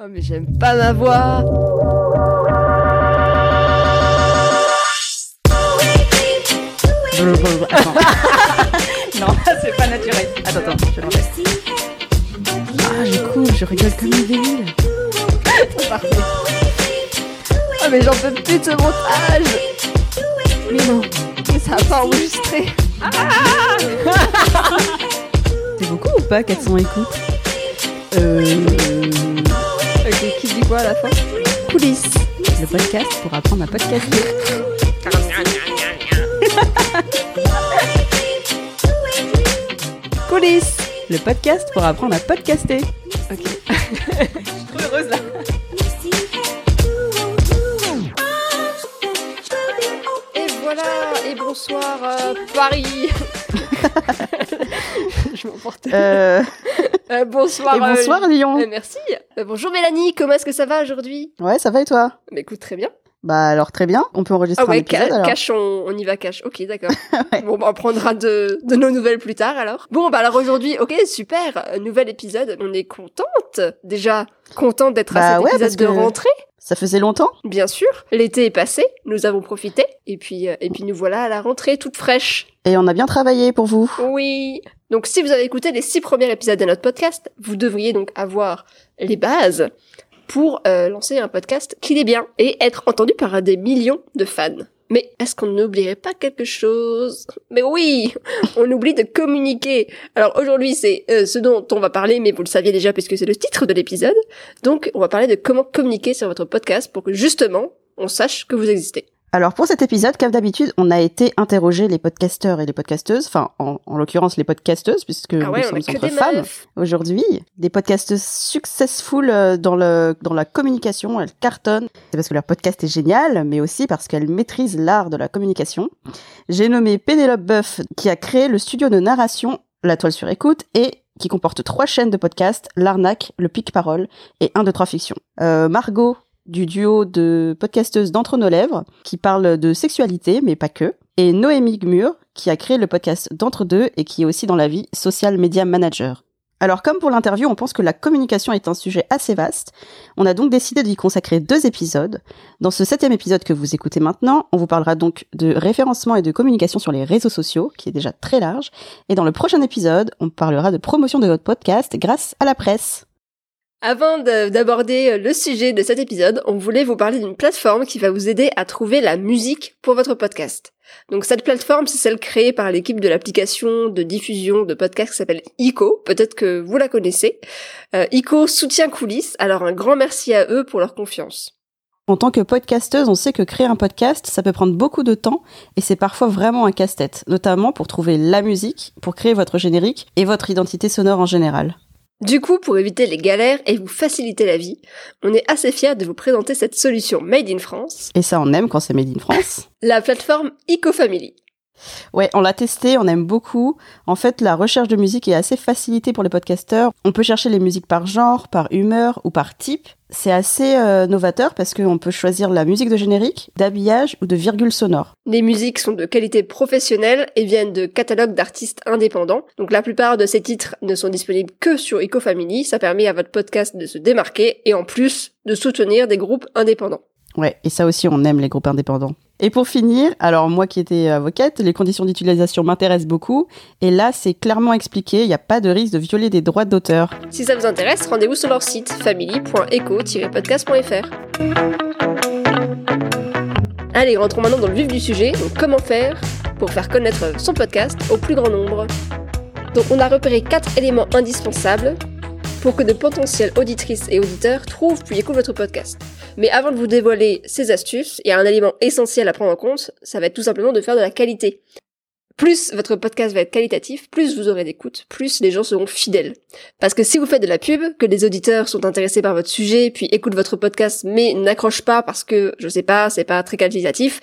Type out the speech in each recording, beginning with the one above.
Oh mais j'aime pas ma voix. Attends. non, c'est pas naturel. Attends, attends, je l'enlève. Ah, du coup, je rigole comme une débile. Parfait. Oh mais j'en peux plus de ce montage. Mais non, mais ça a pas enregistré. C'est beaucoup ou pas 400 écoutes? Euh. Quoi à la fin Coulisses. Le podcast pour apprendre à podcaster. Coulisses. Le podcast pour apprendre à podcaster. Ok. Je suis trop heureuse là. Et voilà, et bonsoir euh, Paris. je m'emporte. Euh, Euh, bonsoir. et bonsoir euh, Lyon. merci. Euh, bonjour Mélanie, comment est-ce que ça va aujourd'hui? Ouais, ça va et toi? Bah écoute, très bien. Bah alors très bien. On peut enregistrer Ah ouais, un épisode ca- alors. cache, on, on y va cache. Ok, d'accord. Ouais. Bon, bah, on prendra de, de nos nouvelles plus tard alors. Bon, bah alors aujourd'hui, ok, super, euh, nouvel épisode. On est contente. Déjà, contente d'être Bah à cet ouais, épisode parce de que- rentrée, Ça faisait longtemps bien sûr. L'été est passé, nous avons profité. Et puis, euh, et puis nous voilà à la rentrée toute fraîche. et on a bien travaillé pour vous. Oui. Donc si vous avez écouté les six premiers épisodes de notre podcast, vous devriez donc avoir les bases pour euh, lancer un podcast qui est bien et être entendu par des millions de fans. Mais est-ce qu'on n'oublierait pas quelque chose? Mais oui, on oublie de communiquer. Alors aujourd'hui, c'est euh, ce dont on va parler, mais vous le saviez déjà puisque c'est le titre de l'épisode. Donc on va parler de comment communiquer sur votre podcast pour que justement on sache que vous existez. Alors pour cet épisode, comme d'habitude, on a été interroger les podcasteurs et les podcasteuses, enfin en, en l'occurrence les podcasteuses, puisque ah ouais, nous sommes entre femmes aujourd'hui, des podcasteuses successful euh, dans le dans la communication, elles cartonnent. C'est parce que leur podcast est génial, mais aussi parce qu'elles maîtrisent l'art de la communication. J'ai nommé Pénélope Boeuf, qui a créé le studio de narration La Toile sur écoute et qui comporte trois chaînes de podcasts, L'Arnaque, Le Pic Parole et Un, deux, trois Fiction. Euh, Margot, du duo de podcasteuses d'Entre nos lèvres, qui parle de sexualité, mais pas que. Et Noémie Gmur, qui a créé le podcast d'Entre deux et qui est aussi dans la vie social media manager. Alors comme pour l'interview, on pense que la communication est un sujet assez vaste. On a donc décidé d'y consacrer deux épisodes. Dans ce septième épisode que vous écoutez maintenant, on vous parlera donc de référencement et de communication sur les réseaux sociaux, qui est déjà très large. Et dans le prochain épisode, on parlera de promotion de votre podcast grâce à la presse. Avant de- d'aborder euh, le sujet de cet épisode, on voulait vous parler d'une plateforme qui va vous aider à trouver la musique pour votre podcast. Donc cette plateforme, c'est celle créée par l'équipe de l'application de diffusion de podcasts qui s'appelle ICO. Peut-être que vous la connaissez. Euh, ICO soutient Coulisses, alors un grand merci à eux pour leur confiance. En tant que podcasteuse, on sait que créer un podcast, ça peut prendre beaucoup de temps et c'est parfois vraiment un casse-tête, notamment pour trouver la musique, pour créer votre générique et votre identité sonore en général. Du coup, pour éviter les galères et vous faciliter la vie, on est assez fiers de vous présenter cette solution made in France, Et ça, on aime quand c'est made in France. la plateforme ICO Family. Ouais, on l'a testé, on aime beaucoup. En fait, la recherche de musique est assez facilitée pour les podcasteurs. On peut chercher les musiques par genre, par humeur ou par type. C'est assez euh, novateur parce qu'on peut choisir la musique de générique, d'habillage ou de virgule sonore. Les musiques sont de qualité professionnelle et viennent de catalogues d'artistes indépendants. Donc la plupart de ces titres ne sont disponibles que sur EcoFamily. Ça permet à votre podcast de se démarquer et en plus de soutenir des groupes indépendants. Ouais, et ça aussi, on aime les groupes indépendants. Et pour finir, alors moi qui étais avocate, les conditions d'utilisation m'intéressent beaucoup. Et là, c'est clairement expliqué, il n'y a pas de risque de violer des droits d'auteur. Si ça vous intéresse, rendez-vous sur leur site family.eco-podcast.fr. Allez, rentrons maintenant dans le vif du sujet. Donc, comment faire pour faire connaître son podcast au plus grand nombre Donc, on a repéré quatre éléments indispensables pour que de potentielles auditrices et auditeurs trouvent puis écoutent votre podcast. Mais avant de vous dévoiler ces astuces, il y a un élément essentiel à prendre en compte, ça va être tout simplement de faire de la qualité. Plus votre podcast va être qualitatif, plus vous aurez d'écoute, plus les gens seront fidèles. Parce que si vous faites de la pub, que les auditeurs sont intéressés par votre sujet, puis écoutent votre podcast, mais n'accrochent pas parce que, je sais pas, c'est pas très qualitatif,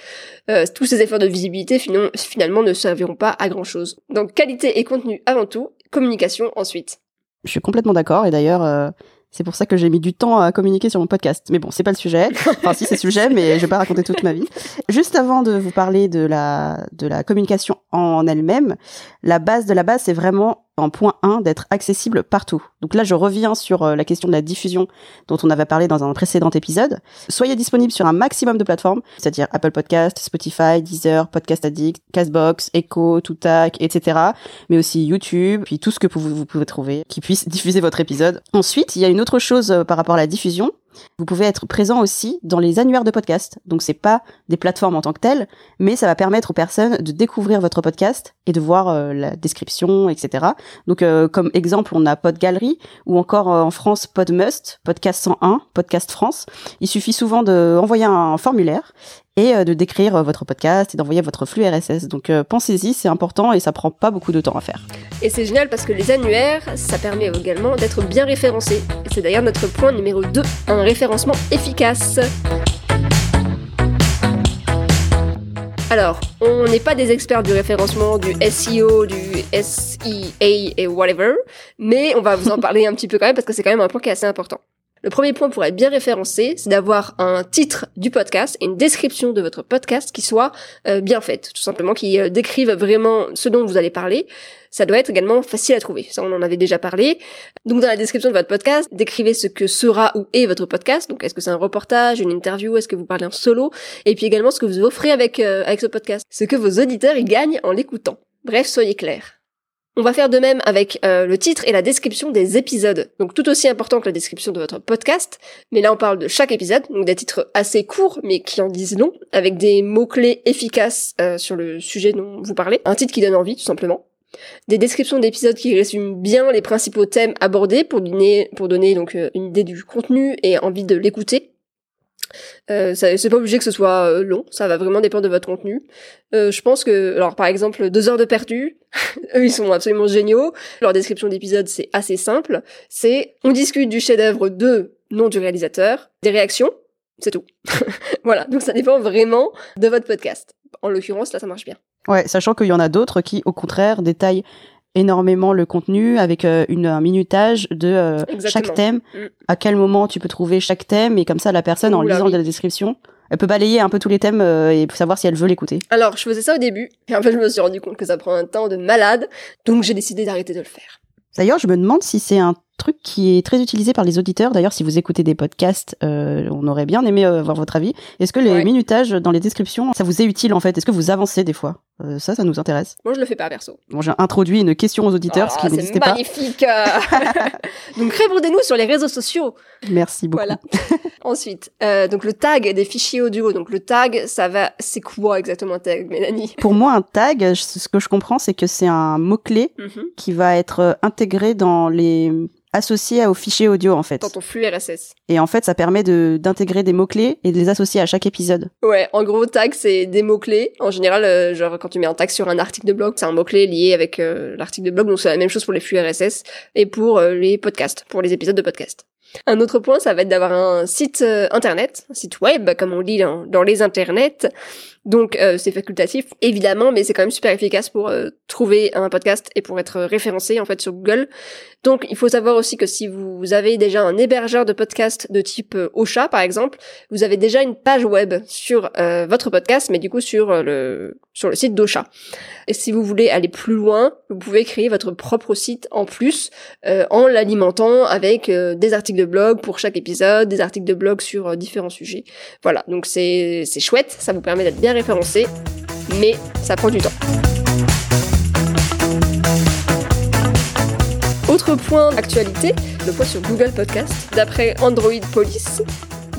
euh, tous ces efforts de visibilité finalement ne serviront pas à grand chose. Donc qualité et contenu avant tout, communication ensuite. Je suis complètement d'accord, et d'ailleurs, euh, c'est pour ça que j'ai mis du temps à communiquer sur mon podcast. Mais bon, c'est pas le sujet. Enfin, si, c'est le sujet, mais je vais pas raconter toute ma vie. Juste avant de vous parler de la, de la communication en elle-même, la base de la base, c'est vraiment en point 1 d'être accessible partout. Donc là, je reviens sur euh, la question de la diffusion dont on avait parlé dans un précédent épisode. Soyez disponible sur un maximum de plateformes, c'est-à-dire Apple Podcast, Spotify, Deezer, Podcast Addict, Castbox, Echo, Toutac, etc. Mais aussi YouTube, puis tout ce que vous, pouvez trouver qui puisse diffuser votre épisode. Ensuite, il y a une autre chose euh, par rapport à la diffusion. Vous pouvez être présent aussi dans les annuaires de podcast. Donc c'est pas des plateformes en tant que telles, mais ça va permettre aux personnes de découvrir votre podcast et de voir euh, la description, etc. Donc euh, comme exemple, on a Podgallery ou encore euh, en France Podmust, Podcast 101, Podcast France. Il suffit souvent d'envoyer un formulaire et de décrire votre podcast et d'envoyer votre flux RSS. Donc pensez-y, c'est important et ça prend pas beaucoup de temps à faire. Et c'est génial parce que les annuaires, ça permet également d'être bien référencé. C'est d'ailleurs notre point numéro 2, un référencement efficace. Alors, on n'est pas des experts du référencement, du SEO, du SEA et whatever, mais on va vous en parler un petit peu quand même parce que c'est quand même un point qui est assez important. Le premier point pour être bien référencé, c'est d'avoir un titre du podcast et une description de votre podcast qui soit euh, bien faite, tout simplement, qui euh, décrive vraiment ce dont vous allez parler. Ça doit être également facile à trouver. Ça, on en avait déjà parlé. Donc, dans la description de votre podcast, décrivez ce que sera ou est votre podcast. Donc, est-ce que c'est un reportage, une interview, est-ce que vous parlez en solo, et puis également ce que vous offrez avec euh, avec ce podcast, ce que vos auditeurs y gagnent en l'écoutant. Bref, soyez clairs. On va faire de même avec euh, le titre et la description des épisodes. Donc tout aussi important que la description de votre podcast, mais là on parle de chaque épisode, donc des titres assez courts mais qui en disent long, avec des mots-clés efficaces euh, sur le sujet dont vous parlez. Un titre qui donne envie tout simplement. Des descriptions d'épisodes qui résument bien les principaux thèmes abordés pour donner, donc euh, une idée du contenu et envie de l'écouter. Euh, c'est pas obligé que ce soit euh, long, ça va vraiment dépendre de votre contenu. Euh, je pense que, alors par exemple, deux heures de perdu, eux ils sont absolument géniaux. Leur description d'épisode c'est assez simple. C'est on discute du chef-d'œuvre de nom du réalisateur, des réactions, c'est tout. voilà, donc ça dépend vraiment de votre podcast. En l'occurrence, là ça marche bien. Ouais, sachant qu'il y en a d'autres qui, au contraire, détaillent énormément le contenu avec euh, une, un minutage de euh, chaque thème, mm. à quel moment tu peux trouver chaque thème et comme ça la personne en lisant la description, elle peut balayer un peu tous les thèmes euh, et savoir si elle veut l'écouter. Alors je faisais ça au début et en fait je me suis rendu compte que ça prend un temps de malade, donc j'ai décidé d'arrêter de le faire. D'ailleurs, je me demande si c'est un truc qui est très utilisé par les auditeurs. D'ailleurs, si vous écoutez des podcasts, euh, on aurait bien aimé euh, voir votre avis. Est-ce que les minutages dans les descriptions, ça vous est utile en fait? Est-ce que vous avancez des fois? Euh, Ça, ça nous intéresse. Moi, je le fais pas perso. Bon, j'ai introduit une question aux auditeurs, ce qui ah, n'existait pas. magnifique Donc, répondez-nous sur les réseaux sociaux. Merci beaucoup. Voilà. Ensuite, donc le tag des fichiers audio. Donc, le tag, ça va... C'est quoi exactement un tag, Mélanie? Pour moi, un tag, ce que je comprends, c'est que c'est un mot-clé mhm. qui va être intégré dans les associé au fichier audio en fait. Dans ton flux RSS. Et en fait, ça permet de d'intégrer des mots clés et de les associer à chaque épisode. Ouais, en gros, tag c'est des mots clés. En général, euh, genre quand tu mets un tag sur un article de blog, c'est un mot clé lié avec euh, l'article de blog. Donc c'est la même chose pour les flux RSS et pour euh, les podcasts, pour les épisodes de podcast. Un autre point, ça va être d'avoir un site internet, un site web, comme on dit dans, dans les internets, donc euh, c'est facultatif évidemment, mais c'est quand même super efficace pour euh, trouver un podcast et pour être référencé en fait sur Google. Donc il faut savoir aussi que si vous avez déjà un hébergeur de podcast de type euh, Ocha par exemple, vous avez déjà une page web sur votre podcast, mais du coup sur le sur le site d'Ocha. Et si vous voulez aller plus loin, vous pouvez créer votre propre site en plus en l'alimentant avec des articles de blog pour chaque épisode, des articles de blog sur différents sujets. Voilà, donc c'est c'est chouette, ça vous permet d'être bien référencé, mais ça prend du temps. Autre point d'actualité, le point sur Google Podcast. D'après Android Police,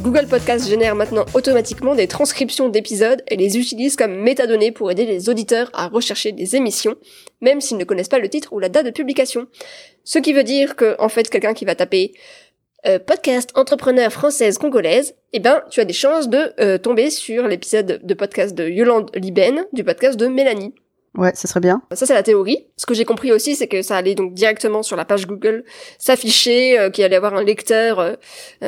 Google Podcast génère maintenant automatiquement des transcriptions d'épisodes et les utilise comme métadonnées pour aider les auditeurs à rechercher des émissions, même s'ils ne connaissent pas le titre ou la date de publication. Ce qui veut dire que, en fait, quelqu'un qui va taper euh, podcast entrepreneur française congolaise, eh ben tu as des chances de euh, tomber sur l'épisode de podcast de Yolande Liben, du podcast de Mélanie. Ouais, ça serait bien. Ça c'est la théorie. Ce que j'ai compris aussi, c'est que ça allait donc directement sur la page Google s'afficher, euh, qu'il allait avoir un lecteur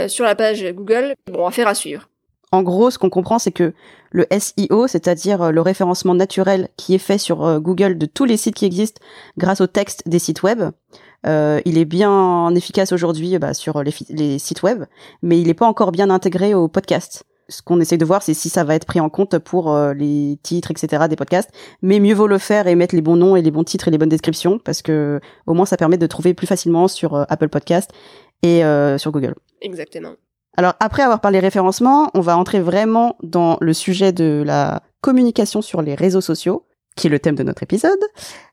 sur la page Google. Bon, affaire à suivre. En gros, ce qu'on comprend, c'est que le SEO, c'est-à-dire le référencement naturel qui est fait sur Google de tous les sites qui existent grâce au texte des sites web, euh, il est bien efficace aujourd'hui bah, sur les, les, sites web, mais il n'est pas encore bien intégré au podcast. ce qu'on essaye de voir, c'est si ça va être pris en compte pour euh, les titres, etc. des podcasts. Mais mieux vaut le faire et mettre les bons noms et les bons titres et les bonnes descriptions parce que au moins ça permet de trouver plus facilement sur euh, Apple Podcast et euh, sur Google. Exactement. Alors après avoir parlé référencement, on va entrer vraiment dans le sujet de la communication sur les réseaux sociaux qui est le thème de notre épisode.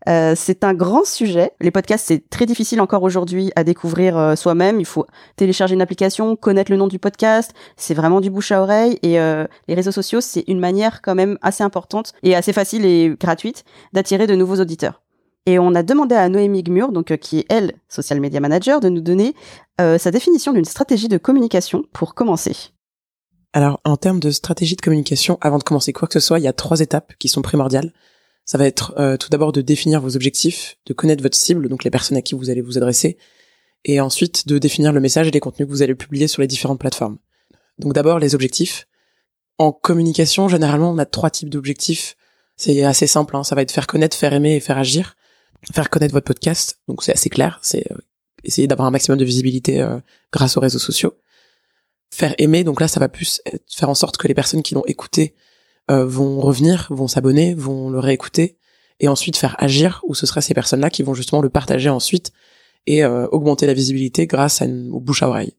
Euh, c'est un grand sujet. Les podcasts, c'est très difficile encore aujourd'hui à découvrir euh, soi-même. Il faut télécharger une application, connaître le nom du podcast. C'est vraiment du bouche à oreille. Et euh, les réseaux sociaux, c'est une manière quand même assez importante et assez facile et gratuite d'attirer de nouveaux auditeurs. Et on a demandé à Noémie Gmur, donc qui est elle social media manager, de nous donner sa définition d'une stratégie de communication pour commencer. Alors, en termes de stratégie de communication, avant de commencer quoi que ce soit, il y a trois étapes qui sont primordiales. Ça va être euh, tout d'abord de définir vos objectifs, de connaître votre cible, donc les personnes à qui vous allez vous adresser, et ensuite de définir le message et les contenus que vous allez publier sur les différentes plateformes. Donc d'abord les objectifs. En communication, généralement, on a trois types d'objectifs. C'est assez simple, hein. ça va être faire connaître, faire aimer et faire agir. Faire connaître votre podcast, donc c'est assez clair, c'est euh, essayer d'avoir un maximum de visibilité euh, grâce aux réseaux sociaux. Faire aimer, donc là ça va plus faire en sorte que les personnes qui l'ont écouté euh, vont revenir, vont s'abonner, vont le réécouter, et ensuite faire agir, où ce seraient ces personnes-là qui vont justement le partager ensuite et euh, augmenter la visibilité grâce à une, bouche à oreille.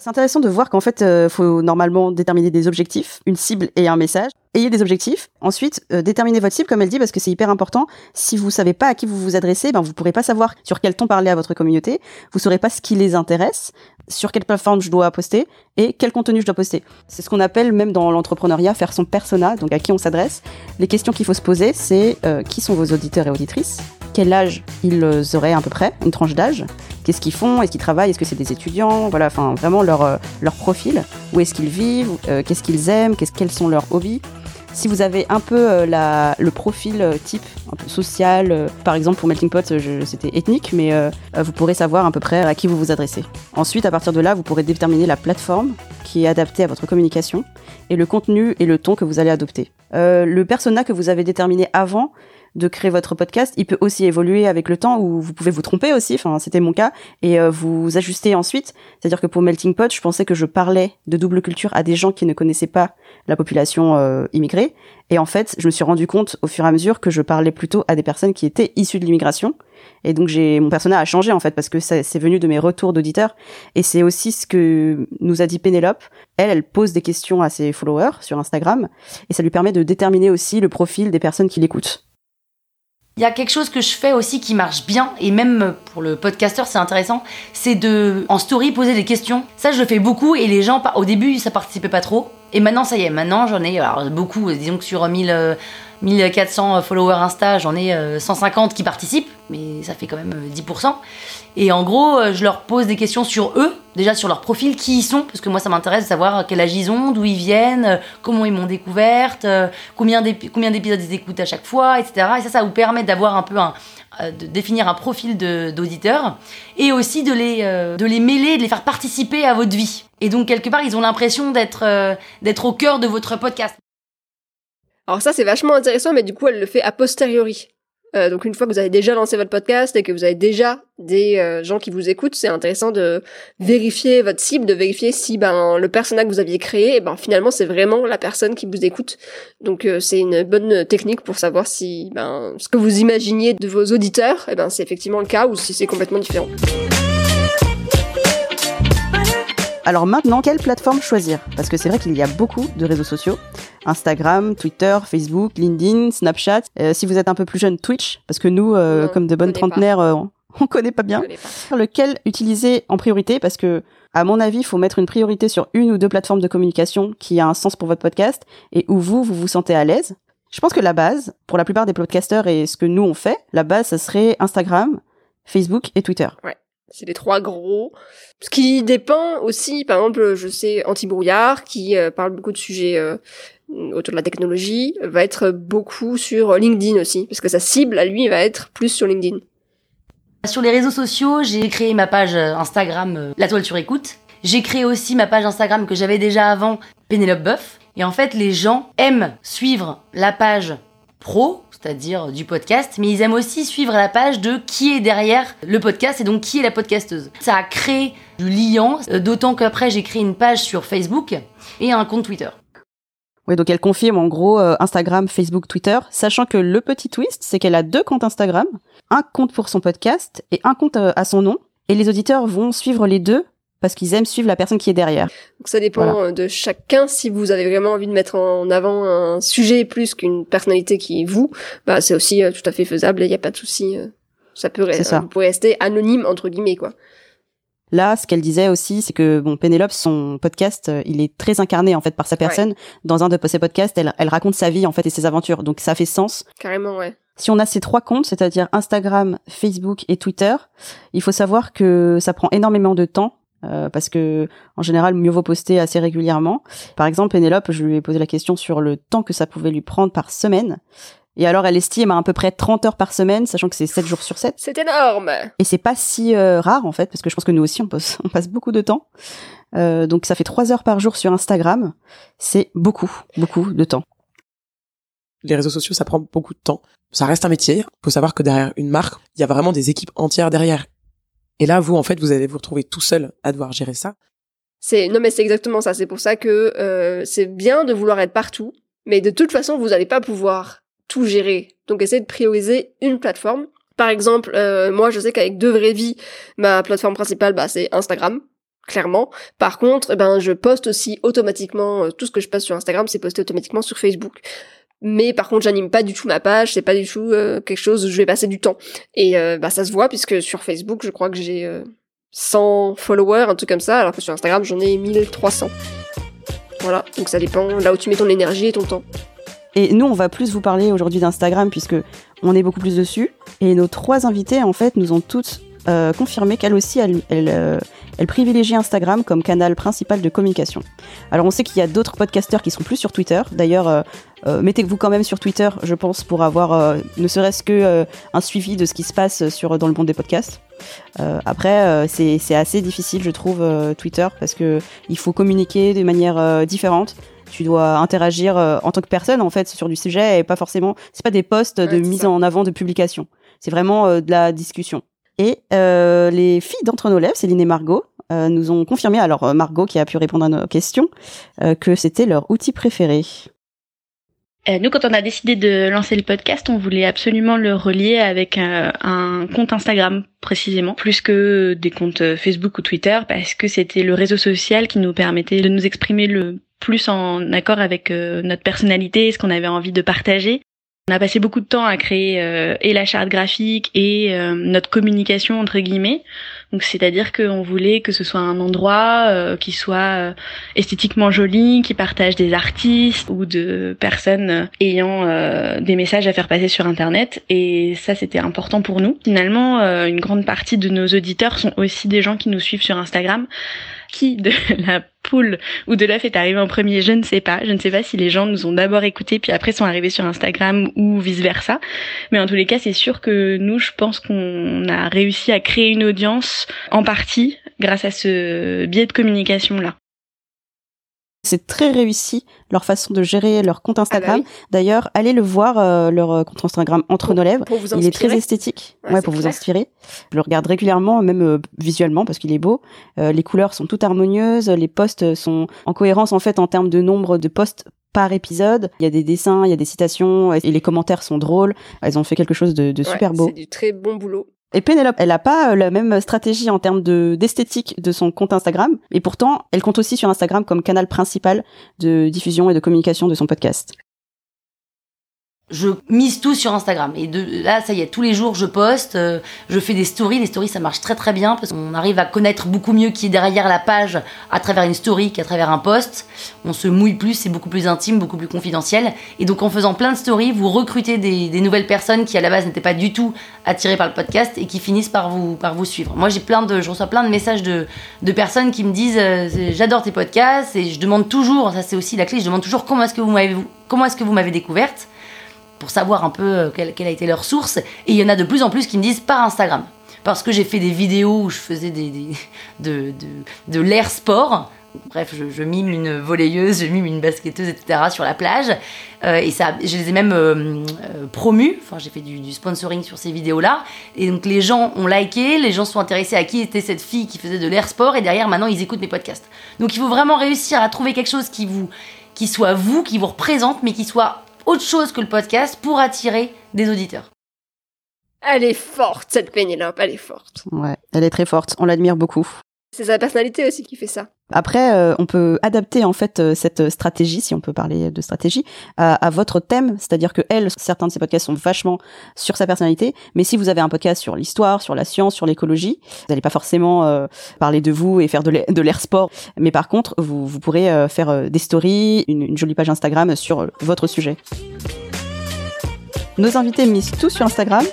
C'est intéressant de voir qu'en fait, euh, faut normalement déterminer des objectifs, une cible et un message. Ayez des objectifs. Ensuite, euh, déterminez votre cible, comme elle dit, parce que c'est hyper important. Si vous savez pas à qui vous vous adressez, ben vous pourrez pas savoir sur quel ton parler à votre communauté. Vous saurez pas ce qui les intéresse, sur quelle plateforme je dois poster et quel contenu je dois poster. C'est ce qu'on appelle même dans l'entrepreneuriat faire son persona, donc à qui on s'adresse. Les questions qu'il faut se poser, c'est euh, qui sont vos auditeurs et auditrices? Quel âge ils auraient à peu près, une tranche d'âge, qu'est-ce qu'ils font, est-ce qu'ils travaillent, est-ce que c'est des étudiants, voilà, enfin vraiment leur, euh, leur profil, où est-ce qu'ils vivent, euh, qu'est-ce qu'ils aiment, qu'est-ce, quels sont leurs hobbies? Si vous avez un peu euh, la, le profil type un peu social, par exemple pour Melting Pot, c'était ethnique, mais vous pourrez savoir à peu près à qui vous vous adressez. Ensuite, à partir de là, vous pourrez déterminer la plateforme qui est adaptée à votre communication et le contenu et le ton que vous allez adopter. Le persona que vous avez déterminé avant de créer votre podcast, il peut aussi évoluer avec le temps où vous pouvez vous tromper aussi, enfin c'était mon cas, et euh, vous ajuster ensuite. C'est-à-dire que pour Melting Pot, je pensais que je parlais de double culture à des gens qui ne connaissaient pas la population euh, immigrée, et en fait je me suis rendu compte au fur et à mesure que je parlais plutôt à des personnes qui étaient issues de l'immigration, et donc j'ai mon persona a changé en fait parce que c'est venu de mes retours d'auditeurs, et c'est aussi ce que nous a dit Pénélope. Elle, elle pose des questions à ses followers sur Instagram, et ça lui permet de déterminer aussi le profil des personnes qui l'écoutent. Il y a quelque chose que je fais aussi qui marche bien, et même pour le podcasteur, c'est intéressant, c'est de, en story, poser des questions. Ça, je le fais beaucoup, et les gens, au début, ça participait pas trop. Et maintenant, ça y est, maintenant, j'en ai beaucoup. Disons que sur 1000, euh, 1400 followers Insta, j'en ai euh, 150 qui participent, mais ça fait quand même euh, 10%. Et en gros, euh, je leur pose des questions sur eux, déjà sur leur profil, qui ils sont, parce que moi, ça m'intéresse de savoir quel âge ils ont, d'où ils viennent, euh, comment ils m'ont découverte, euh, combien d'épi- combien d'épisodes ils écoutent à chaque fois, etc. Et ça, ça vous permet d'avoir un peu un de définir un profil d'auditeur et aussi de les, de les mêler, de les faire participer à votre vie. Et donc, quelque part, ils ont l'impression d'être d'être au cœur de votre podcast. Alors ça, c'est vachement intéressant, mais du coup, elle le fait a posteriori. Euh, donc une fois que vous avez déjà lancé votre podcast et que vous avez déjà des euh, gens qui vous écoutent, c'est intéressant de vérifier votre cible, de vérifier si ben le persona que vous aviez créé, eh ben finalement c'est vraiment la personne qui vous écoute. Donc euh, c'est une bonne technique pour savoir si ben ce que vous imaginiez de vos auditeurs, eh ben c'est effectivement le cas ou si c'est complètement différent. Alors maintenant, quelle plateforme choisir? Parce que c'est vrai qu'il y a beaucoup de réseaux sociaux. Instagram, Twitter, Facebook, LinkedIn, Snapchat. Euh, si vous êtes un peu plus jeune, Twitch. Parce que nous, euh, Non, comme de on bonnes trentenaires, euh, on connaît pas bien. Pas. Lequel utiliser en priorité? Parce que, à mon avis, il faut mettre une priorité sur une ou deux plateformes de communication qui a un sens pour votre podcast et où vous, vous vous sentez à l'aise. Je pense que la base, pour la plupart des podcasteurs et ce que nous on fait, la base, ça serait Instagram, Facebook et Twitter. C'est les trois gros. Ce qui dépend aussi, par exemple, je sais Anti-Brouillard, qui euh, parle beaucoup de sujets euh, autour de la technologie, va être beaucoup sur LinkedIn aussi, parce que sa cible, à lui, va être plus sur LinkedIn. Sur les réseaux sociaux, j'ai créé ma page euh, Instagram euh, La Toile sur écoute. J'ai créé aussi ma page Instagram que j'avais déjà avant, Pénélope Boeuf. Et en fait, les gens aiment suivre la page pro, c'est-à-dire du podcast, mais ils aiment aussi suivre la page de qui est derrière le podcast et donc qui est la podcasteuse. Ça a créé du lien, euh, d'autant qu'après j'ai créé une page sur Facebook et un compte Twitter. Oui, donc elle confirme en gros euh, Instagram, Facebook, Twitter, sachant que le petit twist, c'est qu'elle a deux comptes Instagram, un compte pour son podcast et un compte euh, à son nom, et les auditeurs vont suivre les deux parce qu'ils aiment suivre la personne qui est derrière. Donc ça dépend Voilà. euh, de chacun. Si vous avez vraiment envie de mettre en avant un sujet plus qu'une personnalité qui est vous, bah c'est aussi euh, tout à fait faisable. Il n'y a pas de souci. euh, ça peut, C'est ça. vous pouvez rester anonyme entre guillemets quoi. Là, ce qu'elle disait aussi, c'est que bon, Pénélope, son podcast, euh, il est très incarné en fait par sa personne. Dans un de ses podcasts, elle, elle raconte sa vie en fait et ses aventures, donc ça fait sens. Carrément ouais. Si on a ces trois comptes, c'est-à-dire Instagram, Facebook et Twitter, il faut savoir que ça prend énormément de temps. Euh, parce que en général, mieux vaut poster assez régulièrement. Par exemple, Pénélope, je lui ai posé la question sur le temps que ça pouvait lui prendre par semaine. Et alors, elle estime à à peu près 30 heures par semaine, sachant que c'est 7 jours sur 7. C'est énorme. Et c'est pas si euh, rare en fait, parce que je pense que nous aussi on passe, on passe beaucoup de temps. Euh, donc ça fait trois heures par jour sur Instagram. C'est beaucoup, beaucoup de temps. Les réseaux sociaux, ça prend beaucoup de temps. Ça reste un métier. Faut savoir que derrière une marque, il y a vraiment des équipes entières derrière. Et là, vous, en fait, vous allez vous retrouver tout seul à devoir gérer ça. C'est non mais c'est exactement ça. C'est pour ça que euh, c'est bien de vouloir être partout, mais de toute façon vous n'allez pas pouvoir tout gérer. Donc essayez de prioriser une plateforme. Par exemple, euh, moi je sais qu'avec deux vraies vies, ma plateforme principale bah c'est Instagram. Clairement. Par contre, eh ben je poste aussi automatiquement euh, tout ce que je poste sur Instagram, c'est posté automatiquement sur Facebook. Mais par contre, j'anime pas du tout ma page, c'est pas du tout euh, quelque chose où je vais passer du temps. Et euh, bah ça se voit puisque sur Facebook, je crois que j'ai euh, 100 followers, un truc comme ça, alors que sur Instagram, j'en ai 1300. Voilà, donc ça dépend là où tu mets ton énergie et ton temps. Et nous, on va plus vous parler aujourd'hui d'Instagram puisque on est beaucoup plus dessus. Et nos trois invités, en fait, nous ont toutes euh, confirmé qu'elles aussi, elles, euh, elles privilégient Instagram comme canal principal de communication. Alors, on sait qu'il y a d'autres podcasteurs qui sont plus sur Twitter. D'ailleurs, euh, euh, mettez-vous quand même sur Twitter, je pense, pour avoir ne serait-ce que un suivi de ce qui se passe sur dans le monde des podcasts. Après, c'est assez difficile, je trouve, Twitter, parce que il faut communiquer de manière différente. Tu dois interagir en tant que personne, en fait, sur du sujet, et pas forcément. C'est pas des posts de Ouais, mise ça. en avant de publication. C'est vraiment de la discussion. Et euh, les filles d'entre nos lèvres, Céline et Margot, euh, nous ont confirmé, alors euh, Margot qui a pu répondre à nos questions, que c'était leur outil préféré. Nous, quand on a décidé de lancer le podcast, on voulait absolument le relier avec un compte Instagram précisément, plus que des comptes Facebook ou Twitter, parce que c'était le réseau social qui nous permettait de nous exprimer le plus en accord avec notre personnalité ce qu'on avait envie de partager. On a passé beaucoup de temps à créer euh, et la charte graphique et euh, notre communication entre guillemets. Donc c'est-à-dire qu'on voulait que ce soit un endroit euh, qui soit esthétiquement joli, qui partage des artistes ou de personnes ayant des messages à faire passer sur Internet. Et ça, c'était important pour nous. Finalement, une grande partie de nos auditeurs sont aussi des gens qui nous suivent sur Instagram. Qui de la ou de l'œuf est arrivé en premier, je ne sais pas. Je ne sais pas si les gens nous ont d'abord écoutés puis après sont arrivés sur Instagram ou vice versa. Mais en tous les cas, c'est sûr que nous, je pense qu'on a réussi à créer une audience en partie grâce à ce biais de communication là. C'est très réussi leur façon de gérer leur compte Instagram. Ah bah D'ailleurs, allez le voir, euh, leur euh, compte Instagram entre nos lèvres. Pour vous Il est très esthétique, Ouais, pour vous inspirer. Je le regarde régulièrement, même euh, visuellement, parce qu'il est beau. Euh, les couleurs sont toutes harmonieuses, les posts sont en cohérence en fait en termes de nombre de posts par épisode. Il y a des dessins, il y a des citations, et les commentaires sont drôles. Elles ont fait quelque chose de, de Ouais, super beau. C'est du très bon boulot. Et Pénélope, elle a pas euh, la même stratégie en termes de d'esthétique de son compte Instagram, et pourtant, elle compte aussi sur Instagram comme canal principal de diffusion et de communication de son podcast. Je mise tout sur Instagram. Et là, ça y est, tous les jours, je poste, euh, je fais des stories. Les stories, ça marche très très bien parce qu'on arrive à connaître beaucoup mieux qui est derrière la page à travers une story qu'à travers un post. On se mouille plus, c'est beaucoup plus intime, beaucoup plus confidentiel. Et donc, en faisant plein de stories, vous recrutez des, nouvelles personnes qui à la base n'étaient pas du tout attirées par le podcast et qui finissent par vous par vous suivre. Moi, j'ai plein de, je reçois plein de messages de de personnes qui me disent euh, j'adore tes podcasts et je demande toujours, ça c'est aussi la clé, je demande toujours comment est-ce que vous m'avez comment est-ce que vous m'avez découverte pour savoir un peu euh, quelle, a été leur source. Et il y en a de plus en plus qui me disent par Instagram. Parce que j'ai fait des vidéos où je faisais des, de, de, de l'air sport, bref, je, je, mime une volleyeuse, je mime une basketteuse, etc. sur la plage. Euh, et ça, je les ai même euh, euh, promus. Enfin, j'ai fait du, du, sponsoring sur ces vidéos-là. Et donc les gens ont liké, les gens sont intéressés à qui était cette fille qui faisait de l'air sport. Et derrière, maintenant, ils écoutent mes podcasts. Donc il faut vraiment réussir à trouver quelque chose qui vous, qui soit vous, qui vous représente, mais qui soit autre chose que le podcast pour attirer des auditeurs. Elle est forte, cette Pénélope, elle est forte. Ouais, elle est très forte, on l'admire beaucoup. C'est sa personnalité aussi qui fait ça. Après, euh, on peut adapter en fait euh, cette stratégie, si on peut parler de stratégie, à, à votre thème. C'est-à-dire que elle, certains de ses podcasts sont vachement sur sa personnalité, mais si vous avez un podcast sur l'histoire, sur la science, sur l'écologie, vous n'allez pas forcément euh, parler de vous et faire de l'air sport. Mais par contre, vous, vous pourrez euh, faire euh, des stories, une, une jolie page Instagram sur votre sujet. Nos invités misent tout sur Instagram.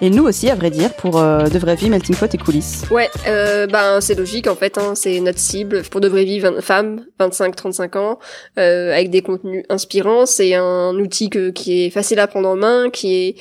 Et nous aussi, à vrai dire, pour euh, De Vraie Vie, Melting Pot et Coulisses. Ouais, euh, ben c'est logique en fait, hein, c'est notre cible pour De Vraie Vie, 20, femmes, 25-35 ans, euh, avec des contenus inspirants. C'est un outil que, qui est facile à prendre en main, qui est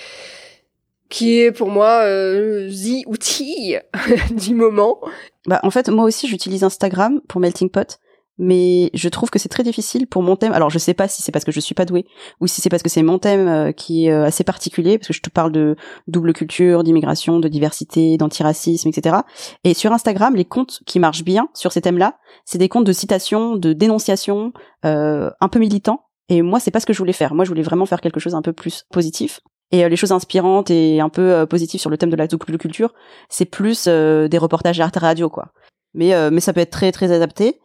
qui est pour moi euh, the outil du moment. Bah en fait, moi aussi, j'utilise Instagram pour Melting Pot mais je trouve que c'est très difficile pour mon thème. Alors je sais pas si c'est parce que je suis pas douée ou si c'est parce que c'est mon thème euh, qui est euh, assez particulier parce que je te parle de double culture, d'immigration, de diversité, d'antiracisme, etc. Et sur Instagram, les comptes qui marchent bien sur ces thèmes-là, c'est des comptes de citation, de dénonciation, euh, un peu militants. Et moi, c'est pas ce que je voulais faire. Moi, je voulais vraiment faire quelque chose un peu plus positif. Et euh, les choses inspirantes et un peu positives sur le thème de la double culture, c'est plus des reportages art radio, quoi. Mais, mais ça peut être très très adapté.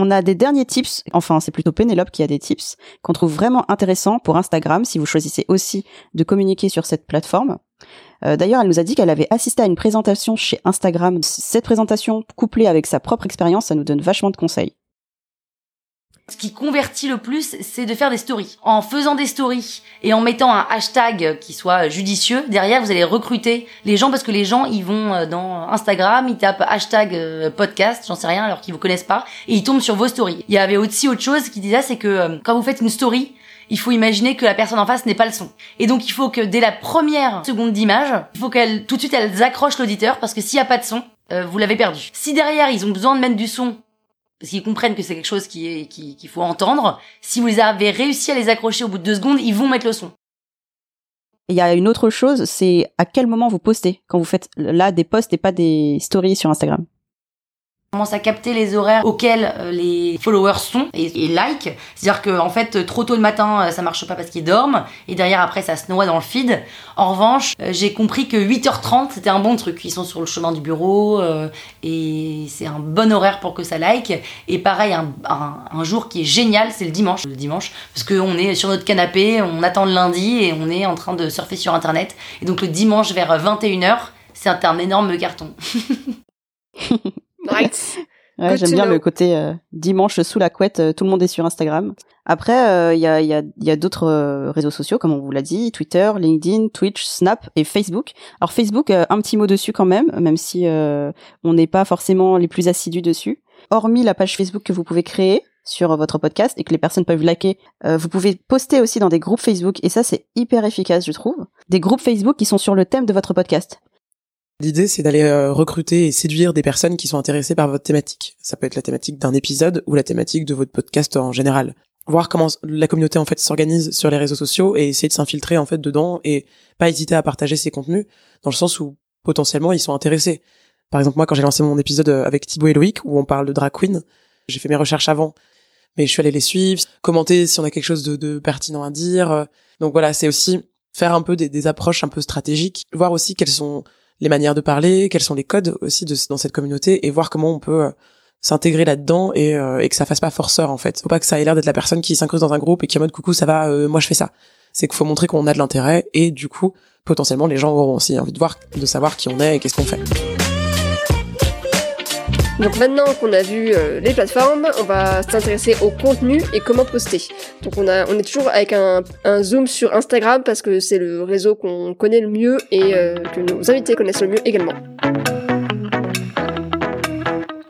On a des derniers tips, enfin c'est plutôt Pénélope qui a des tips qu'on trouve vraiment intéressants pour Instagram si vous choisissez aussi de communiquer sur cette plateforme. Euh, D'ailleurs, elle nous a dit qu'elle avait assisté à une présentation chez Instagram. Cette présentation, couplée avec sa propre expérience, ça nous donne vachement de conseils. Ce qui convertit le plus, c'est de faire des stories. En faisant des stories et en mettant un hashtag qui soit judicieux, derrière, vous allez recruter les gens parce que les gens, ils vont euh, dans Instagram, ils tapent hashtag euh, podcast, j'en sais rien, alors qu'ils vous connaissent pas, et ils tombent sur vos stories. Il y avait aussi autre chose qui disait, c'est que euh, quand vous faites une story, il faut imaginer que la personne en face n'est pas le son. Et donc il faut que dès la première seconde d'image, il faut qu'elle tout de suite elles accrochent l'auditeur parce que s'il y a pas de son, vous l'avez perdu. Si derrière ils ont besoin de mettre du son parce qu'ils comprennent que c'est quelque chose qui est qu'il qui faut entendre. Si vous avez réussi à les accrocher au bout de deux secondes, ils vont mettre le son. Il y a une autre chose, c'est à quel moment vous postez quand vous faites là des posts et pas des stories sur Instagram? Commence à capter les horaires auxquels euh, les followers sont et, like. C'est-à-dire que en fait trop tôt le matin euh, ça marche pas parce qu'ils dorment et derrière après ça se noie dans le feed. En revanche, euh, j'ai compris que 8h30 c'était un bon truc. Ils sont sur le chemin du bureau euh, et c'est un bon horaire pour que ça like. Et pareil un, jour qui est génial c'est le dimanche. Le dimanche parce qu'on est sur notre canapé, on attend le lundi et on est en train de surfer sur internet. Et donc le dimanche vers 21h c'est un énorme carton. Right. Ouais, j'aime bien know. le côté euh, dimanche sous la couette, euh, tout le monde est sur Instagram. Après, euh, il y a, il y a, il y a d'autres euh, réseaux sociaux, comme on vous l'a dit, Twitter, LinkedIn, Twitch, Snap et Facebook. Alors Facebook, euh, un petit mot dessus quand même, même si euh, on n'est pas forcément les plus assidus dessus. Hormis la page Facebook que vous pouvez créer sur votre podcast et que les personnes peuvent liker, euh, vous pouvez poster aussi dans des groupes Facebook et ça c'est hyper efficace, je trouve. Des groupes Facebook qui sont sur le thème de votre podcast. L'idée, c'est d'aller euh, recruter et séduire des personnes qui sont intéressées par votre thématique. Ça peut être la thématique d'un épisode ou la thématique de votre podcast en général. Voir comment la communauté en fait s'organise sur les réseaux sociaux et essayer de s'infiltrer en fait dedans et pas hésiter à partager ses contenus dans le sens où potentiellement ils sont intéressés. Par exemple, moi, quand j'ai lancé mon épisode euh, avec Thibaut et Loïc où on parle de drag queen, j'ai fait mes recherches avant, mais je suis allé les suivre, commenter si on a quelque chose de, pertinent à dire. Donc voilà, c'est aussi faire un peu des, des approches un peu stratégiques, voir aussi quelles sont les manières de parler, quels sont les codes aussi de, dans cette communauté et voir comment on peut euh, s'intégrer là-dedans et, euh, et que ça fasse pas forceur en fait. Faut pas que ça ait l'air d'être la personne qui s'incruse dans un groupe et qui est en mode coucou ça va, euh, moi je fais ça. C'est qu'il faut montrer qu'on a de l'intérêt et du coup potentiellement les gens auront aussi envie de voir, de savoir qui on est et qu'est-ce qu'on fait. Donc maintenant qu'on a vu euh, les plateformes, on va s'intéresser au contenu et comment poster. Donc on, a, on est toujours avec un, zoom sur Instagram parce que c'est le réseau qu'on connaît le mieux et euh, que nos invités connaissent le mieux également.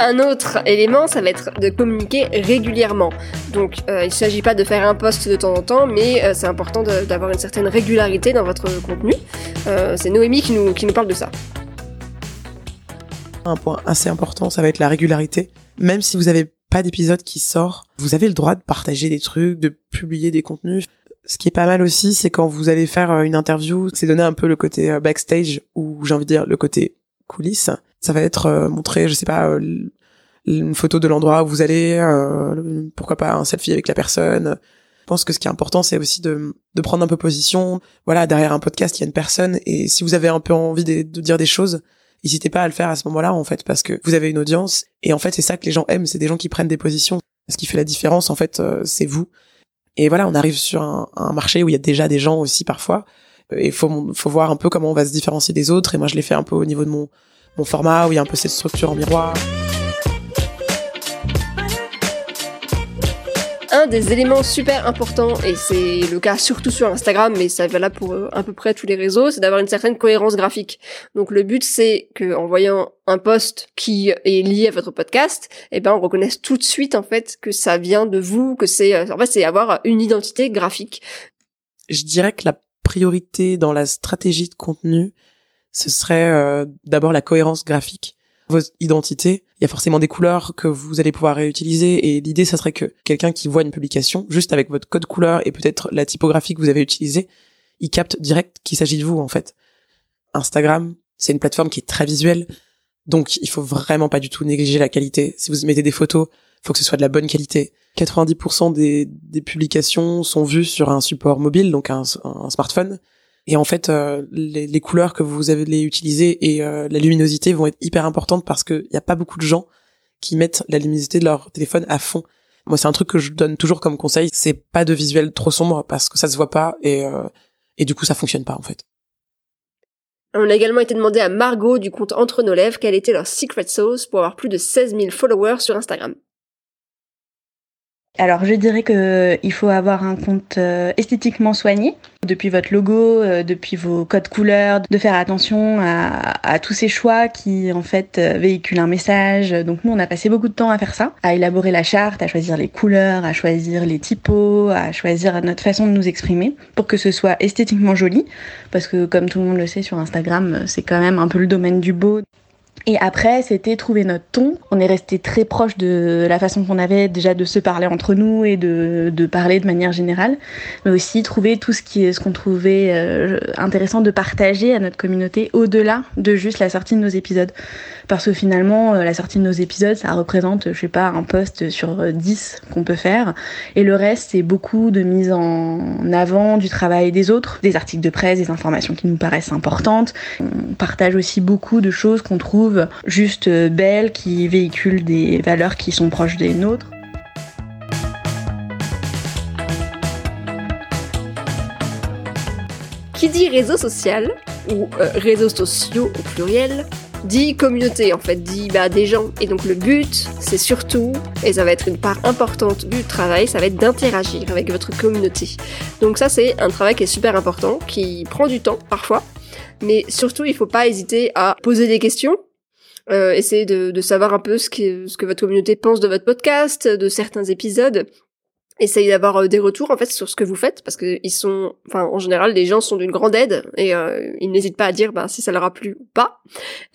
Un autre élément, ça va être de communiquer régulièrement. Donc euh, il ne s'agit pas de faire un post de temps en temps, mais c'est important d'avoir une certaine régularité dans votre contenu. C'est Noémie qui nous, qui nous parle de ça. Un point assez important, ça va être la régularité. Même si vous avez pas d'épisode qui sort, vous avez le droit de partager des trucs, de publier des contenus. Ce qui est pas mal aussi, c'est quand vous allez faire euh, une interview, c'est donner un peu le côté euh, backstage ou j'ai envie de dire le côté coulisses. Ça va être euh, montrer, je sais pas, euh, une photo de l'endroit où vous allez, pourquoi pas un selfie avec la personne. Je pense que ce qui est important, c'est aussi de, prendre un peu position. Voilà, derrière un podcast, il y a une personne et si vous avez un peu envie de dire des choses, n'hésitez pas à le faire à ce moment-là en fait parce que vous avez une audience et en fait c'est ça que les gens aiment, c'est des gens qui prennent des positions. Ce qui fait la différence en fait, euh, c'est vous. Et voilà, on arrive sur un, un marché où il y a déjà des gens aussi parfois et il faut faut voir un peu comment on va se différencier des autres et moi je l'ai fait un peu au niveau de mon mon format où il y a un peu cette structure en miroir. Des éléments super importants, et c'est le cas surtout sur Instagram, mais ça va là pour euh, à peu près tous les réseaux, c'est d'avoir une certaine cohérence graphique. Donc le but c'est que en voyant un post qui est lié à votre podcast, eh ben on reconnaisse tout de suite en fait que ça vient de vous, que c'est euh, en fait c'est avoir une identité graphique. Je dirais que la priorité dans la stratégie de contenu, ce serait euh, d'abord la cohérence graphique votre identité, il y a forcément des couleurs que vous allez pouvoir réutiliser et l'idée ça serait que quelqu'un qui voit une publication juste avec votre code couleur et peut-être la typographie que vous avez utilisée, il capte direct qu'il s'agit de vous en fait. Instagram, c'est une plateforme qui est très visuelle, donc il faut vraiment pas du tout négliger la qualité. Si vous mettez des photos, faut que ce soit de la bonne qualité. 90% des, publications sont vues sur un support mobile, donc un smartphone. Et en fait, euh, les, couleurs que vous allez utiliser et euh, la luminosité vont être hyper importantes parce qu'il n'y a pas beaucoup de gens qui mettent la luminosité de leur téléphone à fond. Moi, c'est un truc que je donne toujours comme conseil, c'est pas de visuel trop sombre parce que ça se voit pas et, euh, et du coup, ça fonctionne pas en fait. On a également été demandé à Margot du compte Entre nos lèvres quelle était leur secret sauce pour avoir plus de 16 000 followers sur Instagram. Alors je dirais que il faut avoir un compte euh, esthétiquement soigné, depuis votre logo, euh, depuis vos codes couleurs, de faire attention à, à, tous ces choix qui en fait euh, véhiculent un message. Donc nous on a passé beaucoup de temps à faire ça, à élaborer la charte, à choisir les couleurs, à choisir les typos, à choisir notre façon de nous exprimer pour que ce soit esthétiquement joli, parce que comme tout le monde le sait sur Instagram, c'est quand même un peu le domaine du beau. Et après, c'était trouver notre ton. On est resté très proche de la façon qu'on avait déjà de se parler entre nous et de, parler de manière générale, mais aussi trouver tout ce qu'on trouvait euh, intéressant de partager à notre communauté au-delà de juste la sortie de nos épisodes. Parce que finalement, euh, la sortie de nos épisodes, ça représente, je sais pas, un post sur 10 qu'on peut faire. Et le reste, c'est beaucoup de mise en avant du travail des autres, des articles de presse, des informations qui nous paraissent importantes. On partage aussi beaucoup de choses qu'on trouve juste belles, qui véhiculent des valeurs qui sont proches des nôtres. Qui dit réseau social, ou euh, réseaux sociaux au pluriel, dit communauté en fait, dit bah, des gens. Et donc le but, c'est surtout, et ça va être une part importante du travail, ça va être d'interagir avec votre communauté. Donc ça c'est un travail qui est super important, qui prend du temps parfois, mais surtout il faut pas hésiter à poser des questions. Euh, essayer de, de, savoir un peu ce que, ce que votre communauté pense de votre podcast, de certains épisodes, essayez d'avoir euh, des retours en fait sur ce que vous faites parce que ils sont enfin en général les gens sont d'une grande aide et euh, ils n'hésitent pas à dire bah, si ça leur a plu ou pas.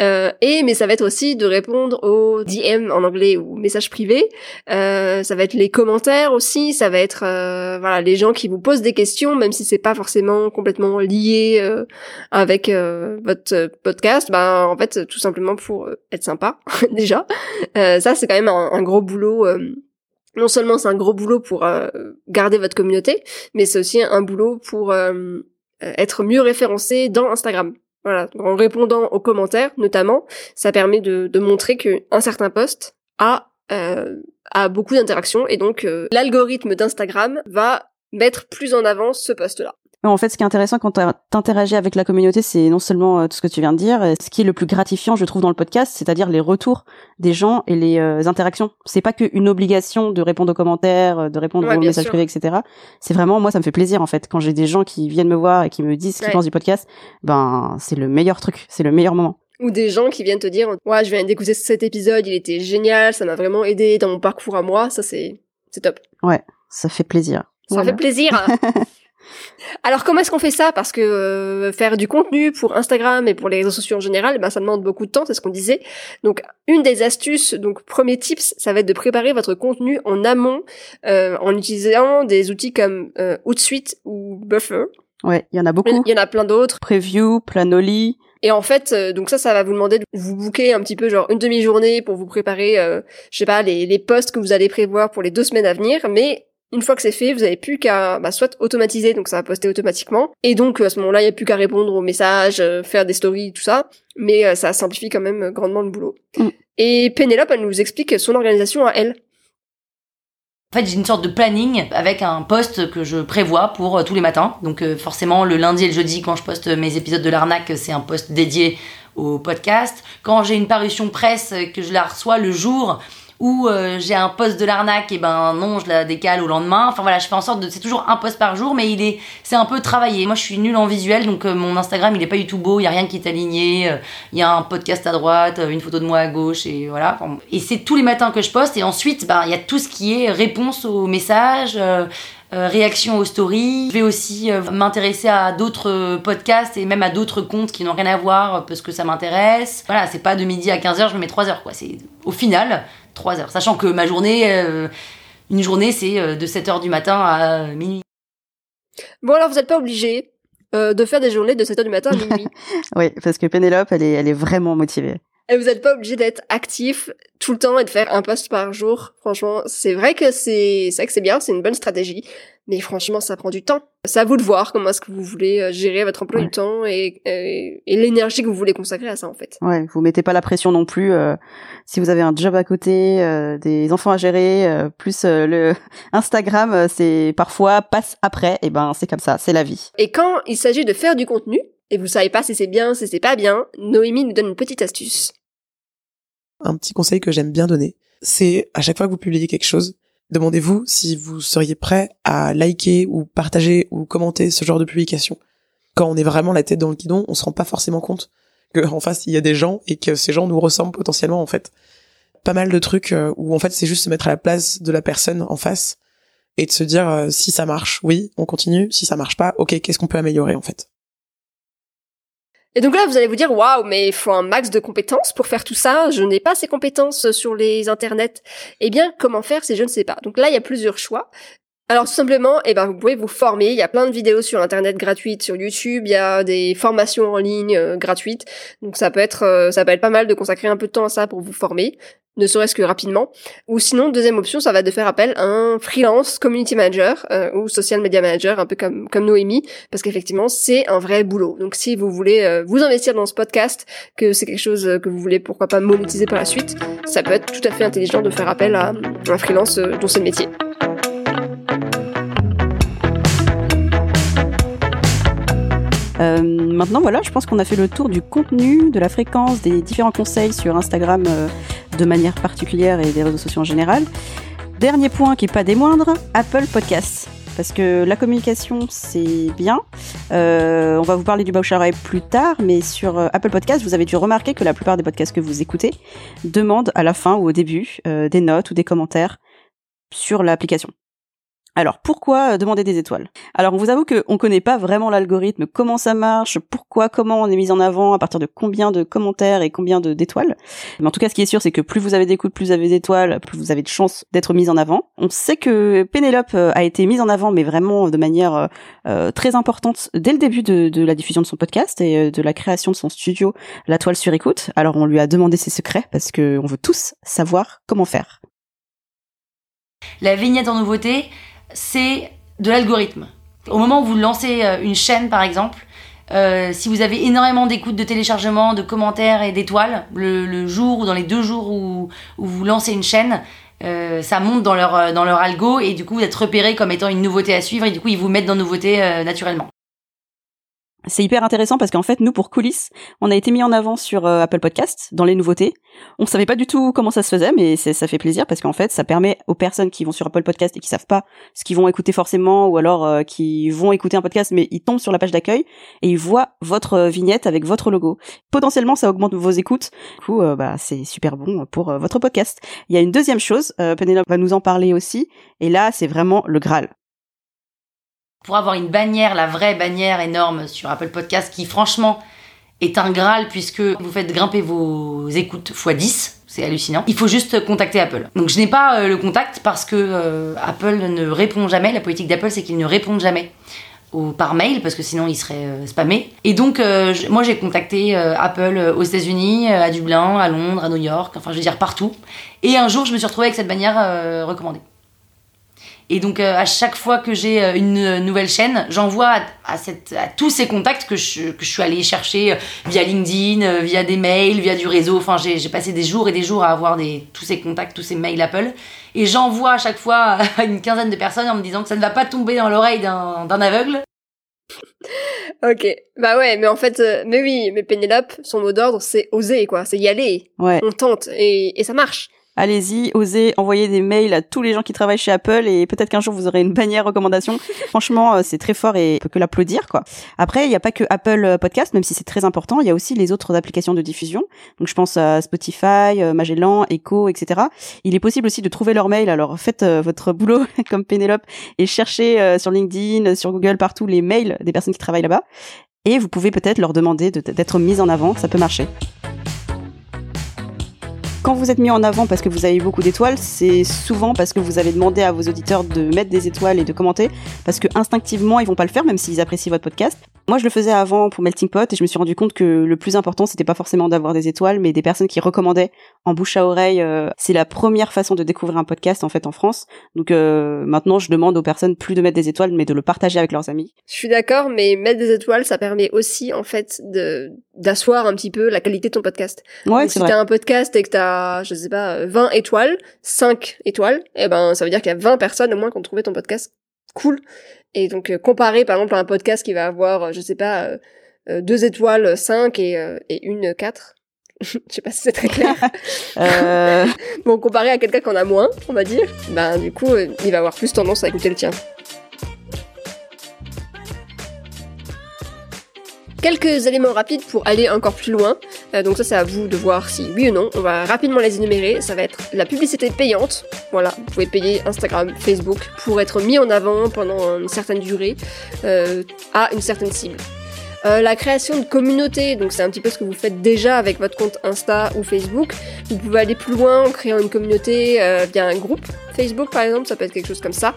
Euh, et mais ça va être aussi de répondre aux DM en anglais ou messages privés. Euh, ça va être les commentaires aussi ça va être euh, voilà les gens qui vous posent des questions même si c'est pas forcément complètement lié euh, avec votre podcast bah en fait tout simplement pour être sympa déjà. Ça c'est quand même un, un gros boulot non seulement c'est un gros boulot pour euh, garder votre communauté, mais c'est aussi un boulot pour euh, être mieux référencé dans Instagram. Voilà, en répondant aux commentaires notamment, ça permet de, de montrer qu'un certain post a euh, a beaucoup d'interactions et donc l'algorithme d'Instagram va mettre plus en avant ce post-là. En fait, ce qui est intéressant quand t'interagis avec la communauté, c'est non seulement euh, tout ce que tu viens de dire, ce qui est le plus gratifiant, je trouve, dans le podcast, c'est-à-dire les retours des gens et les euh, interactions. C'est pas qu'une obligation de répondre aux commentaires, euh, de répondre aux messages privés, etc. C'est vraiment, moi, ça me fait plaisir, en fait. Quand j'ai des gens qui viennent me voir et qui me disent ce qu'ils pensent du podcast, ben, c'est le meilleur truc, c'est le meilleur moment. Ou des gens qui viennent te dire, ouais, je viens d'écouter cet épisode, il était génial, ça m'a vraiment aidé dans mon parcours à moi, ça c'est, c'est top. Ouais, ça fait plaisir. Ça fait plaisir. Alors comment est-ce qu'on fait ça? Parce que euh, faire du contenu pour Instagram et pour les réseaux sociaux en général, ben, ça demande beaucoup de temps, c'est ce qu'on disait. Donc une des astuces, donc premier tips, ça va être de préparer votre contenu en amont euh, en utilisant des outils comme euh, Hootsuite ou Buffer. Ouais, il y en a beaucoup. Il y en a plein d'autres. Preview, Planoly. Et en fait, euh, donc ça, ça va vous demander de vous booker un petit peu genre une demi-journée pour vous préparer, euh, je sais pas, les, les posts que vous allez prévoir pour les deux semaines à venir. Mais une fois que c'est fait, vous n'avez plus qu'à bah, soit automatiser, donc ça va poster automatiquement. Et donc à ce moment-là, il n'y a plus qu'à répondre aux messages, euh, faire des stories, tout ça. Mais euh, ça simplifie quand même grandement le boulot. Mm. Et Pénélope, elle nous explique son organisation à elle. En fait, j'ai une sorte de planning avec un post que je prévois pour euh, tous les matins. Donc euh, forcément, le lundi et le jeudi, quand je poste mes épisodes de l'arnaque, c'est un post dédié au podcast. Quand j'ai une parution presse, que je la reçois le jour où euh, j'ai un post de l'arnaque, et ben non, je la décale au lendemain. Enfin voilà, je fais en sorte de. C'est toujours un post par jour, mais il est, c'est un peu travaillé. Moi, je suis nulle en visuel, donc euh, mon Instagram, il est pas du tout beau. Il y a rien qui est aligné. Il y a un podcast à droite, une photo de moi à gauche, et voilà. Et c'est tous les matins que je poste. Et ensuite, ben il y a tout ce qui est réponse aux messages. euh, euh, réaction aux stories. Je vais aussi m'intéresser à d'autres podcasts et même à d'autres comptes qui n'ont rien à voir parce que ça m'intéresse. Voilà, c'est pas de midi à 15h, je me mets 3 heures quoi. C'est au final 3 heures. Sachant que ma journée, euh, une journée, c'est euh, de 7h du matin à minuit. Bon alors, vous n'êtes pas obligé euh, de faire des journées de 7h du matin à minuit. Oui, parce que Pénélope, elle est, elle est vraiment motivée. Et vous n'êtes pas obligé d'être actif tout le temps et de faire un post par jour. Franchement, c'est vrai que c'est, c'est vrai que c'est bien, c'est une bonne stratégie. Mais franchement, ça prend du temps. C'est à vous de voir comment est-ce que vous voulez euh, gérer votre emploi Ouais. du temps et, et, et l'énergie que vous voulez consacrer à ça, en fait. Ouais, vous mettez pas la pression non plus. euh, si vous avez un job à côté, euh, des enfants à gérer, euh, plus euh, le Instagram, c'est parfois passe après. Et ben, c'est comme ça, c'est la vie. Et quand il s'agit de faire du contenu, et vous savez pas si c'est bien, si c'est pas bien, Noémie nous donne une petite astuce. Un petit conseil que j'aime bien donner, c'est à chaque fois que vous publiez quelque chose, demandez-vous si vous seriez prêt à liker ou partager ou commenter ce genre de publication. Quand on est vraiment la tête dans le guidon, on se rend pas forcément compte que en face il y a des gens et que ces gens nous ressemblent potentiellement en fait. Pas mal de trucs euh, où en fait c'est juste se mettre à la place de la personne en face et de se dire euh, si ça marche, oui, on continue, si ça marche pas, ok, qu'est-ce qu'on peut améliorer en fait? Et donc là, vous allez vous dire, waouh, mais il faut un max de compétences pour faire tout ça. Je n'ai pas ces compétences sur les internets. Eh bien, comment faire si je ne sais pas? Donc là, il y a plusieurs choix. Alors tout simplement, eh ben vous pouvez vous former. Il y a plein de vidéos sur internet gratuites sur YouTube. Il y a des formations en ligne euh, gratuites. Donc ça peut être euh, ça peut être pas mal de consacrer un peu de temps à ça pour vous former, ne serait-ce que rapidement. Ou sinon, deuxième option, ça va de faire appel à un freelance community manager euh, ou social media manager, un peu comme comme Noémie, parce qu'effectivement c'est un vrai boulot. Donc si vous voulez euh, vous investir dans ce podcast, que c'est quelque chose que vous voulez pourquoi pas monétiser par la suite, ça peut être tout à fait intelligent de faire appel à un freelance c'est le métier. Euh, maintenant, voilà, je pense qu'on a fait le tour du contenu, de la fréquence, des différents conseils sur Instagram euh, de manière particulière et des réseaux sociaux en général. Dernier point qui est pas des moindres, Apple Podcasts. Parce que la communication, c'est bien. Euh, on va vous parler du oreille plus tard, mais sur Apple Podcasts, vous avez dû remarquer que la plupart des podcasts que vous écoutez demandent à la fin ou au début des notes ou des commentaires sur l'application. Alors pourquoi euh, demander des étoiles? Alors on vous avoue qu'on connaît pas vraiment l'algorithme, comment ça marche, pourquoi, comment on est mis en avant, à partir de combien de commentaires et combien d'étoiles. Mais en tout cas, ce qui est sûr, c'est que plus vous avez d'écoutes, plus vous avez d'étoiles, plus vous avez de chances d'être mis en avant. On sait que Pénélope euh, a été mise en avant, mais vraiment de manière euh, très importante dès le début de, de la diffusion de son podcast et de la création de son studio, La Toile sur écoute. Alors on lui a demandé ses secrets parce que on veut tous savoir comment faire. La vignette en nouveauté, c'est de l'algorithme. Au moment où vous lancez euh, une chaîne, par exemple, euh, si vous avez énormément d'écoutes, de téléchargements, de commentaires et d'étoiles, le, jour ou dans les deux jours où, où vous lancez une chaîne, euh, ça monte dans leur, dans leur algo et du coup vous êtes repéré comme étant une nouveauté à suivre et du coup ils vous mettent dans nouveauté naturellement. C'est hyper intéressant parce qu'en fait, nous, pour coulisses, on a été mis en avant sur euh, Apple Podcast dans les nouveautés. On savait pas du tout comment ça se faisait, mais ça fait plaisir parce qu'en fait, ça permet aux personnes qui vont sur Apple Podcast et qui savent pas ce qu'ils vont écouter forcément, ou alors euh, qui vont écouter un podcast, mais ils tombent sur la page d'accueil et ils voient votre euh, vignette avec votre logo. Potentiellement, ça augmente vos écoutes. Du coup, bah, c'est super bon pour votre podcast. Il y a une deuxième chose, Penelope va nous en parler aussi, et là, c'est vraiment le Graal. Pour avoir une bannière, la vraie bannière énorme sur Apple Podcast qui franchement est un graal puisque vous faites grimper vos écoutes x 10. C'est hallucinant. Il faut juste contacter Apple. Donc je n'ai pas euh, le contact parce que euh, Apple ne répond jamais. La politique d'Apple, c'est qu'ils ne répondent jamais par mail parce que sinon ils seraient euh. Et donc je- moi j'ai contacté euh, Apple aux États-Unis, euh, à Dublin, à Londres, à New York, enfin je veux dire partout. Et un jour je me suis retrouvée avec cette bannière euh, recommandée. Et donc euh, à chaque fois que j'ai euh, une euh, nouvelle chaîne, j'envoie à, à cette- à tous ces contacts que je, que je suis allée chercher euh, via LinkedIn, euh, via des mails, via du réseau. Enfin, j'ai passé des jours et des jours à avoir des, tous ces contacts, tous ces mails Apple. Et j'envoie à chaque fois à une quinzaine de personnes en me disant que ça ne va pas tomber dans l'oreille d'un aveugle. Ok. Bah ouais, mais en fait, euh, mais oui, mais Pénélope, son mot d'ordre, c'est oser, quoi. C'est y aller. Ouais. On tente. Et, et ça marche. Allez-y, osez envoyer des mails à tous les gens qui travaillent chez Apple et peut-être qu'un jour vous aurez une bannière recommandation. Franchement, euh, c'est très fort et on peut que l'applaudir quoi. Après, il n'y a pas que Apple euh, Podcast, même si c'est très important, il y a aussi les autres applications de diffusion. Donc je pense à Spotify, euh, Magellan, Echo, etc. Il est possible aussi de trouver leur mail. Alors faites votre boulot comme Pénélope et cherchez sur LinkedIn, sur Google, partout les mails des personnes qui travaillent là-bas. Et vous pouvez peut-être leur demander de- d'être mis en avant, ça peut marcher. Quand vous êtes mis en avant parce que vous avez eu beaucoup d'étoiles, c'est souvent parce que vous avez demandé à vos auditeurs de mettre des étoiles et de commenter, parce que instinctivement ils vont pas le faire même s'ils apprécient votre podcast. Moi je le faisais avant pour Melting Pot et je me suis rendu compte que le plus important c'était pas forcément d'avoir des étoiles, mais des personnes qui recommandaient en bouche à oreille. euh, c'est la première façon de découvrir un podcast en fait en France. Donc euh, maintenant je demande aux personnes plus de mettre des étoiles, mais de le partager avec leurs amis. Je suis d'accord, mais mettre des étoiles, ça permet aussi, en fait, de d'asseoir un petit peu la qualité de ton podcast. Ouais, c'est si vrai. t'as un podcast et que t'as, je sais pas, 20 étoiles, 5 étoiles, eh ben, ça veut dire qu'il y a 20 personnes au moins qui ont trouvé ton podcast cool. Et donc, euh, comparé, par exemple, à un podcast qui va avoir, euh, je sais pas, euh, euh, deux étoiles, 5 et, euh, et une 4. je sais pas si c'est très clair. Euh, bon, comparé à quelqu'un qui en a moins, on va dire, ben, du coup, euh, il va avoir plus tendance à écouter le tien. Quelques éléments rapides pour aller encore plus loin. Euh, donc ça, c'est à vous de voir si oui ou non. On va rapidement les énumérer. Ça va être la publicité payante. Voilà, vous pouvez payer Instagram, Facebook pour être mis en avant pendant une certaine durée euh, à une certaine cible. Euh, la création de communautés, donc c'est un petit peu ce que vous faites déjà avec votre compte Insta ou Facebook. Vous pouvez aller plus loin en créant une communauté via un groupe Facebook par exemple, ça peut être quelque chose comme ça.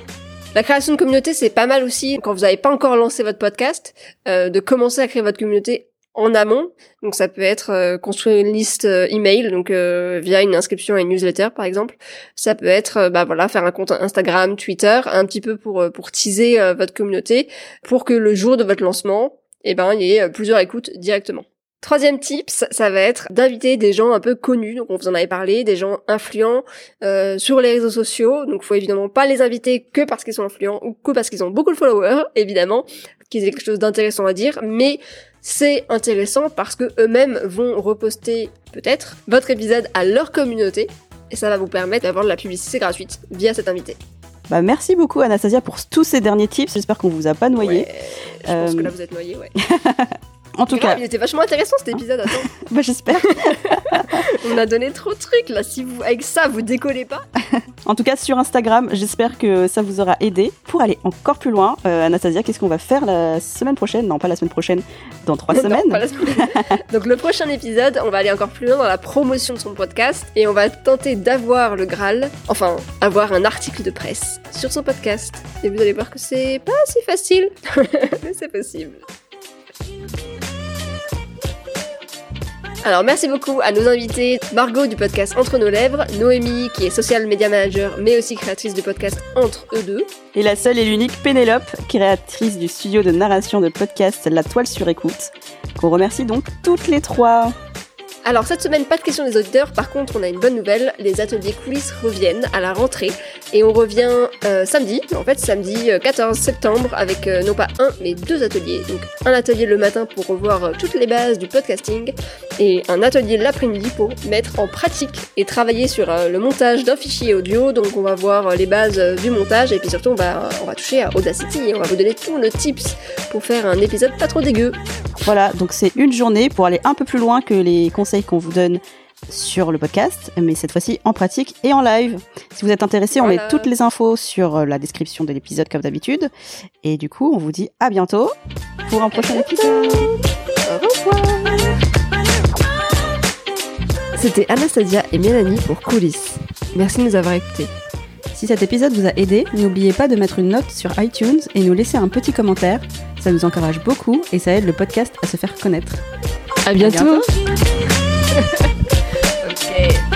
La création de communauté, c'est pas mal aussi quand vous n'avez pas encore lancé votre podcast, euh, de commencer à créer votre communauté en amont. Donc ça peut être euh, construire une liste euh, email, donc euh, via une inscription à une newsletter par exemple. Ça peut être, euh, bah voilà, faire un compte Instagram, Twitter, un petit peu pour pour teaser votre communauté, pour que le jour de votre lancement, eh ben il y ait plusieurs écoutes directement. Troisième tips, ça va être d'inviter des gens un peu connus, donc on vous en avait parlé, des gens influents euh, sur les réseaux sociaux. Donc faut évidemment pas les inviter que parce qu'ils sont influents ou que parce qu'ils ont beaucoup de followers, évidemment, qu'ils aient quelque chose d'intéressant à dire, mais c'est intéressant parce que eux-mêmes vont reposter peut-être votre épisode à leur communauté et ça va vous permettre d'avoir de la publicité gratuite via cet invité. bah merci beaucoup Anastasia pour tous ces derniers tips. J'espère qu'on vous a pas noyé. Ouais, je pense Euh, que là vous êtes noyé, ouais. En tout Grave, cas, il était vachement intéressant cet épisode, attends. bah, j'espère. On a donné trop de trucs là, si vous avec ça vous décollez pas. En tout cas, sur Instagram, j'espère que ça vous aura aidé. Pour aller encore plus loin, euh, Anastasia, qu'est-ce qu'on va faire la semaine prochaine? Non, pas la semaine prochaine, dans trois Non, semaines. pas la semaine. Donc le prochain épisode, on va aller encore plus loin dans la promotion de son podcast et on va tenter d'avoir le Graal, enfin avoir un article de presse sur son podcast. Et vous allez voir que c'est pas si facile, mais c'est possible. Alors merci beaucoup à nos invités, Margot du podcast Entre nos lèvres, Noémie qui est social media manager mais aussi créatrice du podcast Entre eux deux, Et la seule et l'unique Pénélope, créatrice du studio de narration de podcast La Toile sur écoute, qu'on remercie donc toutes les trois. Alors cette semaine, pas de questions des auditeurs, par contre on a une bonne nouvelle, les ateliers coulisses reviennent à la rentrée et on revient euh, samedi, en fait samedi euh, 14 septembre avec euh, non pas un mais deux ateliers. Donc un atelier le matin pour revoir euh, toutes les bases du podcasting et un atelier l'après-midi pour mettre en pratique et travailler sur euh, le montage d'un fichier audio. Donc on va voir euh, les bases euh, du montage et puis surtout on va, on va toucher à Audacity et on va vous donner tous nos tips pour faire un épisode pas trop dégueu. Voilà, donc c'est une journée pour aller un peu plus loin que les conseils qu'on vous donne sur le podcast, mais cette fois-ci en pratique et en live. Si vous êtes intéressé, on met toutes les infos sur euh, la description de l'épisode comme d'habitude. Et du coup, on vous dit à bientôt pour un prochain épisode. Au revoir. C'était Anastasia et Mélanie pour Coulisses. Merci de nous avoir écoutés. Si cet épisode vous a aidé, n'oubliez pas de mettre une note sur iTunes et nous laisser un petit commentaire. Ça nous encourage beaucoup et ça aide le podcast à se faire connaître. À bientôt. bientôt. say